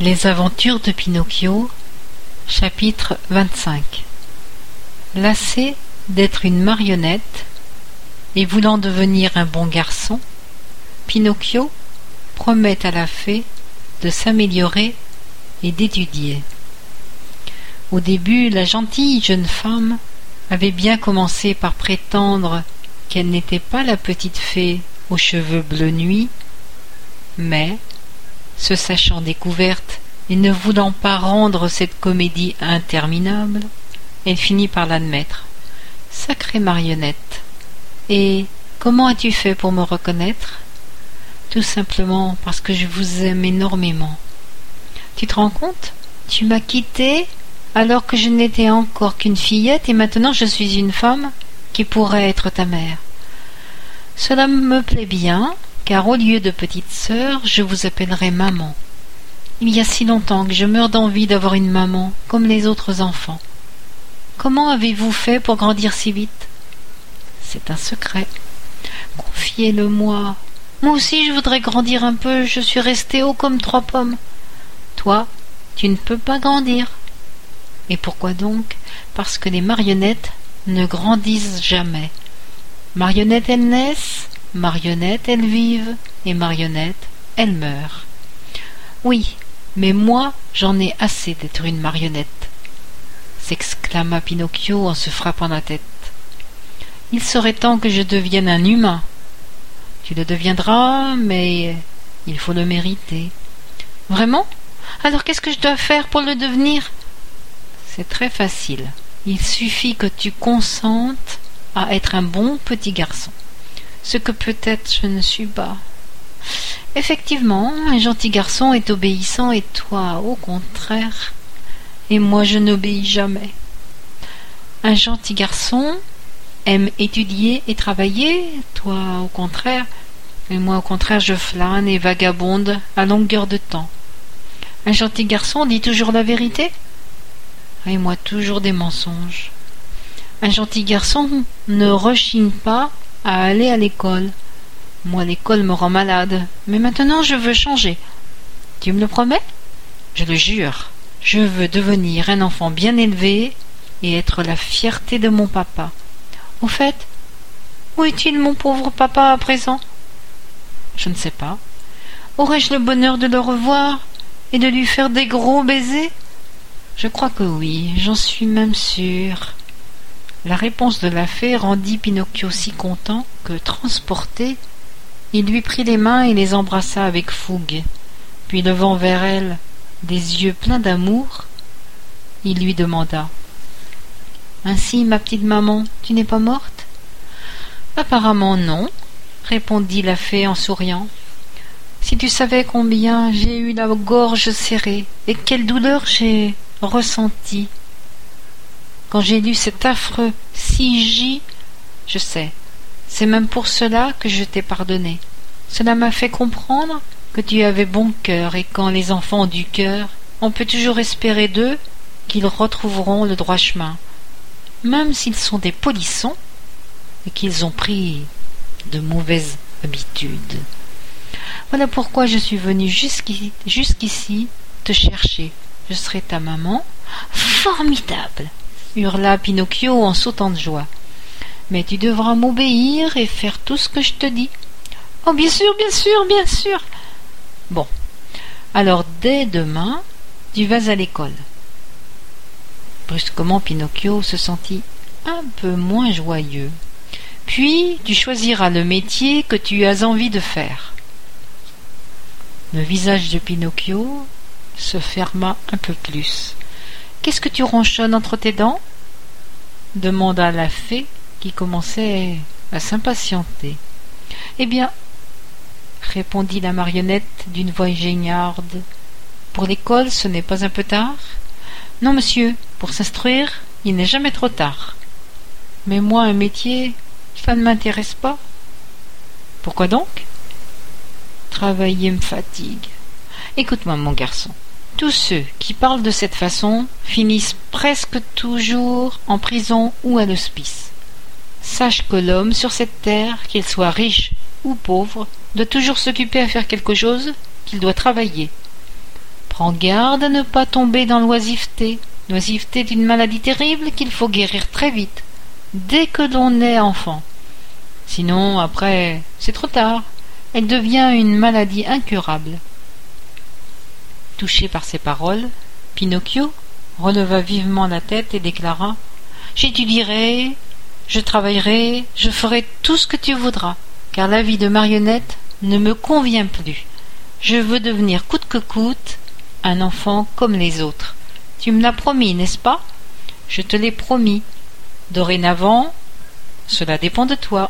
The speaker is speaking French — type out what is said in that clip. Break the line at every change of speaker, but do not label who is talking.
Les aventures de Pinocchio Chapitre 25 Lassé d'être une marionnette et voulant devenir un bon garçon, Pinocchio promet à la fée de s'améliorer et d'étudier. Au début, la gentille jeune femme avait bien commencé par prétendre qu'elle n'était pas la petite fée aux cheveux bleu nuit, mais se sachant découverte et ne voulant pas rendre cette comédie interminable, elle finit par l'admettre. Sacrée marionnette. Et comment as-tu fait pour me reconnaître? Tout simplement parce que je vous aime énormément. Tu te rends compte? Tu m'as quittée alors que je n'étais encore qu'une fillette et maintenant je suis une femme qui pourrait être ta mère. Cela me plaît bien, car au lieu de petite sœur, je vous appellerai maman. Il y a si longtemps que je meurs d'envie d'avoir une maman, comme les autres enfants. Comment avez-vous fait pour grandir si vite? C'est un secret. Confiez-le-moi. Moi aussi je voudrais grandir un peu, je suis resté haut comme trois pommes. Toi, tu ne peux pas grandir. Et pourquoi donc? Parce que les marionnettes ne grandissent jamais. Marionnettes elles Marionnettes, elles vivent, et marionnettes, elles meurent. Oui, mais moi, j'en ai assez d'être une marionnette, s'exclama Pinocchio en se frappant la tête. Il serait temps que je devienne un humain. Tu le deviendras, mais il faut le mériter. Vraiment? Alors qu'est-ce que je dois faire pour le devenir? C'est très facile. Il suffit que tu consentes à être un bon petit garçon ce que peut-être je ne suis pas. Effectivement, un gentil garçon est obéissant et toi, au contraire. Et moi, je n'obéis jamais. Un gentil garçon aime étudier et travailler, toi, au contraire. Et moi, au contraire, je flâne et vagabonde à longueur de temps. Un gentil garçon dit toujours la vérité, et moi toujours des mensonges. Un gentil garçon ne rechigne pas à aller à l'école. Moi, l'école me rend malade, mais maintenant je veux changer. Tu me le promets? Je le jure. Je veux devenir un enfant bien élevé et être la fierté de mon papa. Au fait, où est-il mon pauvre papa à présent? Je ne sais pas. Aurais-je le bonheur de le revoir et de lui faire des gros baisers? Je crois que oui, j'en suis même sûre. La réponse de la fée rendit Pinocchio si content que, transporté, il lui prit les mains et les embrassa avec fougue. Puis levant vers elle des yeux pleins d'amour, il lui demanda Ainsi, ma petite maman, tu n'es pas morte Apparemment non, répondit la fée en souriant. Si tu savais combien j'ai eu la gorge serrée et quelle douleur j'ai ressentie quand j'ai lu cet affreux si je sais. C'est même pour cela que je t'ai pardonné. Cela m'a fait comprendre que tu avais bon cœur, et quand les enfants ont du cœur, on peut toujours espérer d'eux qu'ils retrouveront le droit chemin, même s'ils sont des polissons et qu'ils ont pris de mauvaises habitudes. Voilà pourquoi je suis venu jusqu'ici te chercher. Je serai ta maman. Formidable hurla Pinocchio en sautant de joie. Mais tu devras m'obéir et faire tout ce que je te dis. Oh, bien sûr, bien sûr, bien sûr. Bon. Alors, dès demain, tu vas à l'école. Brusquement, Pinocchio se sentit un peu moins joyeux. Puis, tu choisiras le métier que tu as envie de faire. Le visage de Pinocchio se ferma un peu plus. Qu'est-ce que tu ronchonnes entre tes dents? Demanda la fée qui commençait à s'impatienter. Eh bien, répondit la marionnette d'une voix géniarde, pour l'école ce n'est pas un peu tard? Non, monsieur, pour s'instruire, il n'est jamais trop tard. Mais moi, un métier, ça ne m'intéresse pas. Pourquoi donc? Travailler me fatigue. Écoute-moi, mon garçon. Tous ceux qui parlent de cette façon finissent presque toujours en prison ou à l'hospice. Sache que l'homme sur cette terre, qu'il soit riche ou pauvre, doit toujours s'occuper à faire quelque chose, qu'il doit travailler. Prends garde à ne pas tomber dans l'oisiveté. L'oisiveté est une maladie terrible qu'il faut guérir très vite, dès que l'on est enfant. Sinon, après, c'est trop tard. Elle devient une maladie incurable. Touché par ces paroles, Pinocchio releva vivement la tête et déclara J'étudierai, je travaillerai, je ferai tout ce que tu voudras, car la vie de marionnette ne me convient plus. Je veux devenir coûte que coûte un enfant comme les autres. Tu me l'as promis, n'est-ce pas? Je te l'ai promis. Dorénavant, cela dépend de toi.